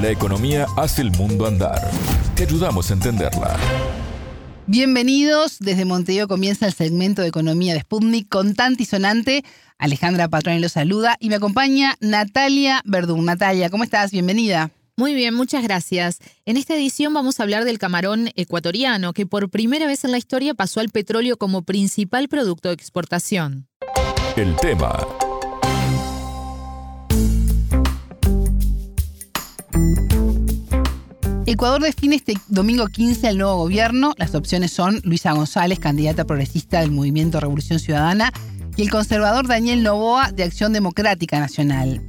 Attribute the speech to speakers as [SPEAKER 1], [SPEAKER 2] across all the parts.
[SPEAKER 1] La economía hace el mundo andar. Te ayudamos a entenderla.
[SPEAKER 2] Bienvenidos. Desde Montevideo comienza el segmento de economía de Sputnik con y sonante. Alejandra Patrón los saluda y me acompaña Natalia Verdún. Natalia, ¿cómo estás? Bienvenida.
[SPEAKER 3] Muy bien, muchas gracias. En esta edición vamos a hablar del camarón ecuatoriano, que por primera vez en la historia pasó al petróleo como principal producto de exportación.
[SPEAKER 1] El tema.
[SPEAKER 2] Ecuador define este domingo 15 el nuevo gobierno. Las opciones son Luisa González, candidata progresista del Movimiento Revolución Ciudadana, y el conservador Daniel Novoa de Acción Democrática Nacional.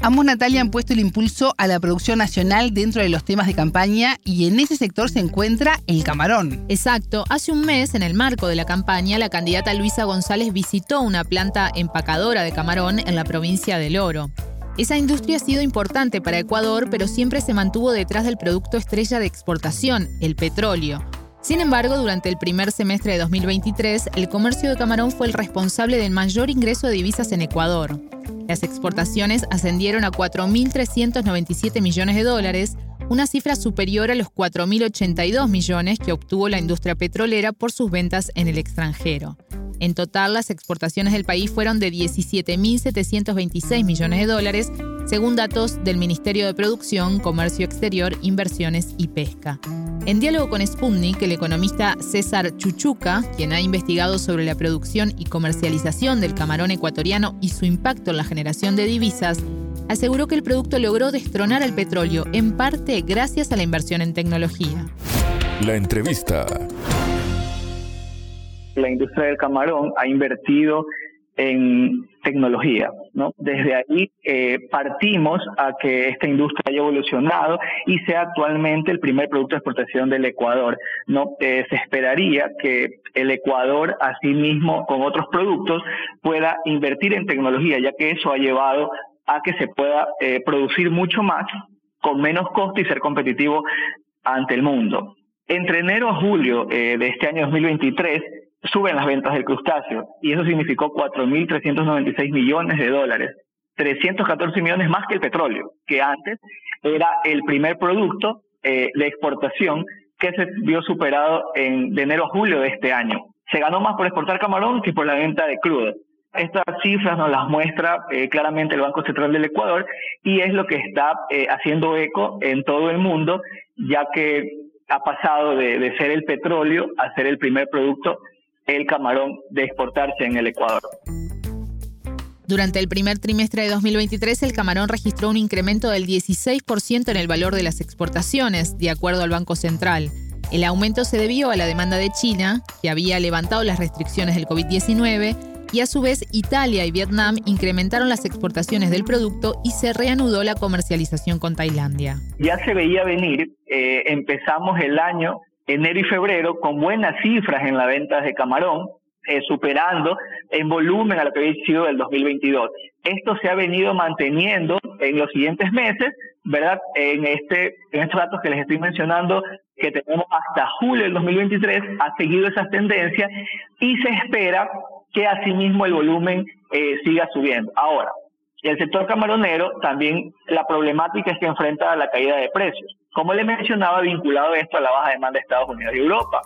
[SPEAKER 2] Ambos, Natalia, han puesto el impulso a la producción nacional dentro de los temas de campaña y en ese sector se encuentra el camarón.
[SPEAKER 3] Exacto. Hace un mes, en el marco de la campaña, la candidata Luisa González visitó una planta empacadora de camarón en la provincia del Oro. Esa industria ha sido importante para Ecuador, pero siempre se mantuvo detrás del producto estrella de exportación, el petróleo. Sin embargo, durante el primer semestre de 2023, el comercio de camarón fue el responsable del mayor ingreso de divisas en Ecuador. Las exportaciones ascendieron a 4.397 millones de dólares, una cifra superior a los 4.082 millones que obtuvo la industria petrolera por sus ventas en el extranjero. En total, las exportaciones del país fueron de 17.726 millones de dólares, según datos del Ministerio de Producción, Comercio Exterior, Inversiones y Pesca. En diálogo con Sputnik, el economista César Chuchuca, quien ha investigado sobre la producción y comercialización del camarón ecuatoriano y su impacto en la generación de divisas, aseguró que el producto logró destronar al petróleo, en parte gracias a la inversión en tecnología.
[SPEAKER 1] La entrevista.
[SPEAKER 4] La industria del camarón ha invertido en tecnología. ¿no? Desde ahí eh, partimos a que esta industria haya evolucionado y sea actualmente el primer producto de exportación del Ecuador. ¿no? Eh, se esperaría que el Ecuador, asimismo, con otros productos, pueda invertir en tecnología, ya que eso ha llevado a que se pueda eh, producir mucho más con menos costo y ser competitivo ante el mundo. Entre enero a julio de este año 2023, suben las ventas del crustáceo y eso significó 4.396 millones de dólares, 314 millones más que el petróleo, que antes era el primer producto eh, de exportación que se vio superado en, de enero a julio de este año. Se ganó más por exportar camarón que por la venta de crudo. Estas cifras nos las muestra eh, claramente el Banco Central del Ecuador y es lo que está eh, haciendo eco en todo el mundo, ya que ha pasado de, de ser el petróleo a ser el primer producto el camarón de exportarse en el Ecuador.
[SPEAKER 3] Durante el primer trimestre de 2023, el camarón registró un incremento del 16% en el valor de las exportaciones, de acuerdo al Banco Central. El aumento se debió a la demanda de China, que había levantado las restricciones del COVID-19, y a su vez Italia y Vietnam incrementaron las exportaciones del producto y se reanudó la comercialización con Tailandia.
[SPEAKER 4] Ya se veía venir, eh, empezamos el año enero y febrero con buenas cifras en las ventas de camarón, eh, superando en volumen a lo que había sido del 2022. Esto se ha venido manteniendo en los siguientes meses, ¿verdad? En, este, en estos datos que les estoy mencionando, que tenemos hasta julio del 2023, ha seguido esas tendencias y se espera que asimismo el volumen eh, siga subiendo. Ahora, el sector camaronero también la problemática es que enfrenta a la caída de precios como le mencionaba, vinculado esto a la baja demanda de Estados Unidos y Europa.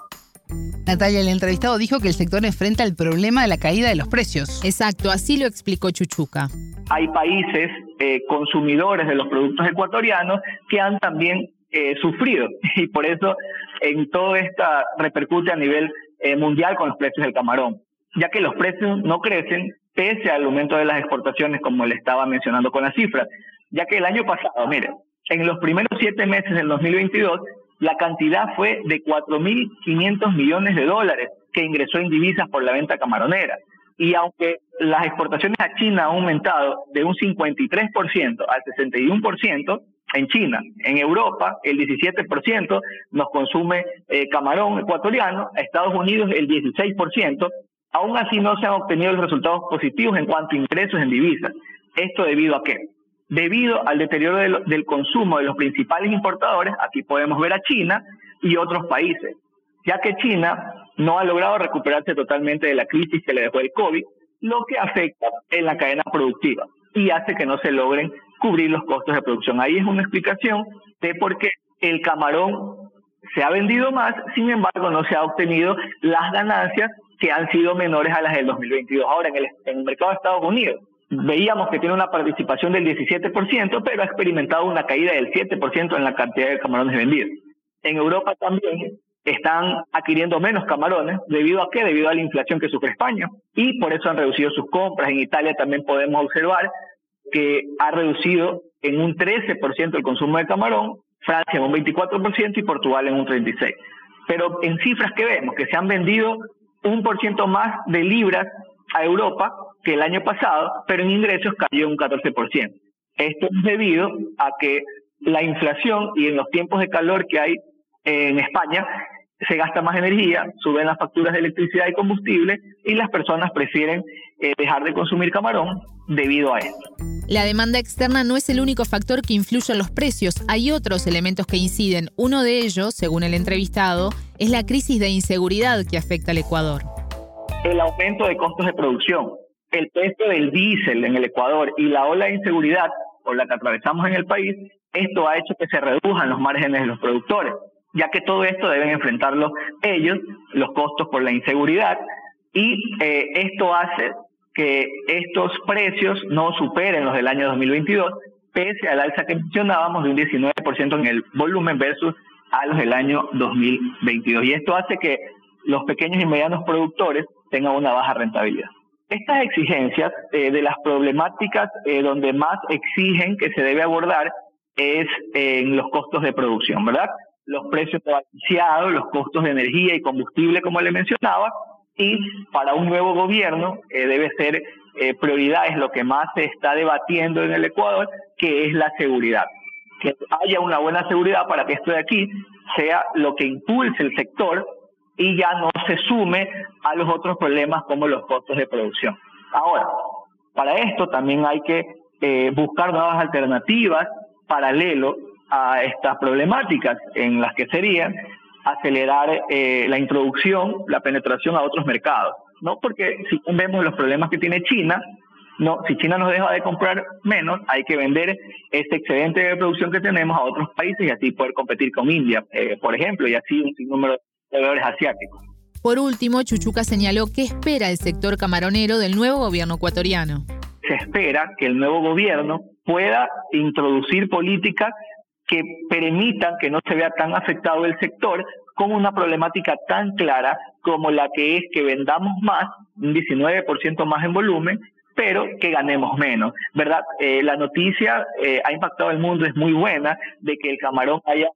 [SPEAKER 2] Natalia, el entrevistado dijo que el sector enfrenta el problema de la caída de los precios.
[SPEAKER 3] Exacto, así lo explicó Chuchuca.
[SPEAKER 4] Hay países eh, consumidores de los productos ecuatorianos que han también eh, sufrido y por eso en todo esto repercute a nivel eh, mundial con los precios del camarón, ya que los precios no crecen pese al aumento de las exportaciones, como le estaba mencionando con las cifras, ya que el año pasado, mire, en los primeros siete meses del 2022, la cantidad fue de 4.500 millones de dólares que ingresó en divisas por la venta camaronera. Y aunque las exportaciones a China han aumentado de un 53% al 61%, en China, en Europa, el 17% nos consume eh, camarón ecuatoriano, Estados Unidos el 16%, aún así no se han obtenido los resultados positivos en cuanto a ingresos en divisas. ¿Esto debido a qué? debido al deterioro del, consumo de los principales importadores, aquí podemos ver a China y otros países, ya que China no ha logrado recuperarse totalmente de la crisis que le dejó el COVID, lo que afecta en la cadena productiva y hace que no se logren cubrir los costos de producción. Ahí es una explicación de por qué el camarón se ha vendido más, sin embargo no se ha obtenido las ganancias que han sido menores a las del 2022. Ahora, en el, en el mercado de Estados Unidos, veíamos que tiene una participación del 17%, pero ha experimentado una caída del 7% en la cantidad de camarones vendidos. En Europa también están adquiriendo menos camarones, ¿debido a qué? Debido a la inflación que sufre España. Y por eso han reducido sus compras. En Italia también podemos observar que ha reducido en un 13% el consumo de camarón, Francia en un 24% y Portugal en un 36%. Pero en cifras que vemos, que se han vendido un por ciento más de libras a Europa que el año pasado, pero en ingresos cayó un 14%. Esto es debido a que la inflación y en los tiempos de calor que hay en España se gasta más energía, suben las facturas de electricidad y combustible y las personas prefieren eh, dejar de consumir camarón debido a esto.
[SPEAKER 3] La demanda externa no es el único factor que influye en los precios, hay otros elementos que inciden. Uno de ellos, según el entrevistado, es la crisis de inseguridad que afecta al Ecuador.
[SPEAKER 4] El aumento de costos de producción, el precio del diésel en el Ecuador y la ola de inseguridad por la que atravesamos en el país, esto ha hecho que se reduzcan los márgenes de los productores ya que todo esto deben enfrentarlo ellos, los costos por la inseguridad, y eh, esto hace que estos precios no superen los del año 2022, pese al alza que mencionábamos de un 19% en el volumen versus a los del año 2022. Y esto hace que los pequeños y medianos productores tengan una baja rentabilidad. Estas exigencias eh, de las problemáticas eh, donde más exigen que se debe abordar es en los costos de producción, ¿verdad? los precios balanceados, los costos de energía y combustible, como le mencionaba, y para un nuevo gobierno eh, debe ser eh, prioridad, es lo que más se está debatiendo en el Ecuador, que es la seguridad. Que haya una buena seguridad para que esto de aquí sea lo que impulse el sector y ya no se sume a los otros problemas como los costos de producción. Ahora, para esto también hay que eh, buscar nuevas alternativas paralelo a estas problemáticas, en las que serían acelerar eh, la introducción, la penetración a otros mercados, ¿no? Porque si vemos los problemas que tiene China, no, si China nos deja de comprar menos, hay que vender este excedente de producción que tenemos a otros países y así poder competir con India, eh, por ejemplo, y así un sinnúmero de proveedores asiáticos.
[SPEAKER 3] Por último, Chuchuca señaló qué espera el sector camaronero del nuevo gobierno ecuatoriano.
[SPEAKER 4] Se espera que el nuevo gobierno pueda introducir políticas que permitan que no se vea tan afectado el sector con una problemática tan clara como la que es que vendamos más, un 19% más en volumen, pero que ganemos menos, ¿verdad? Eh, la noticia eh, ha impactado el mundo, es muy buena, de que el camarón haya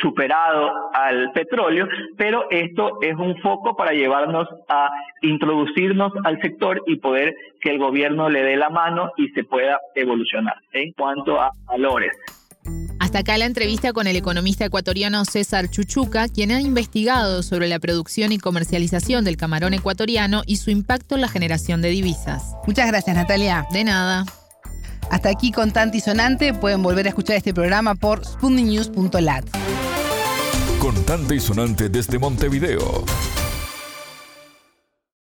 [SPEAKER 4] superado al petróleo, pero esto es un foco para llevarnos a introducirnos al sector y poder que el gobierno le dé la mano y se pueda evolucionar en cuanto a valores.
[SPEAKER 3] Hasta acá la entrevista con el economista ecuatoriano César Chuchuca, quien ha investigado sobre la producción y comercialización del camarón ecuatoriano y su impacto en la generación de divisas.
[SPEAKER 2] Muchas gracias, Natalia.
[SPEAKER 3] De nada.
[SPEAKER 2] Hasta aquí con Tanti y Sonante. Pueden volver a escuchar este programa por spundinews.lat.
[SPEAKER 1] Contante y Sonante desde Montevideo.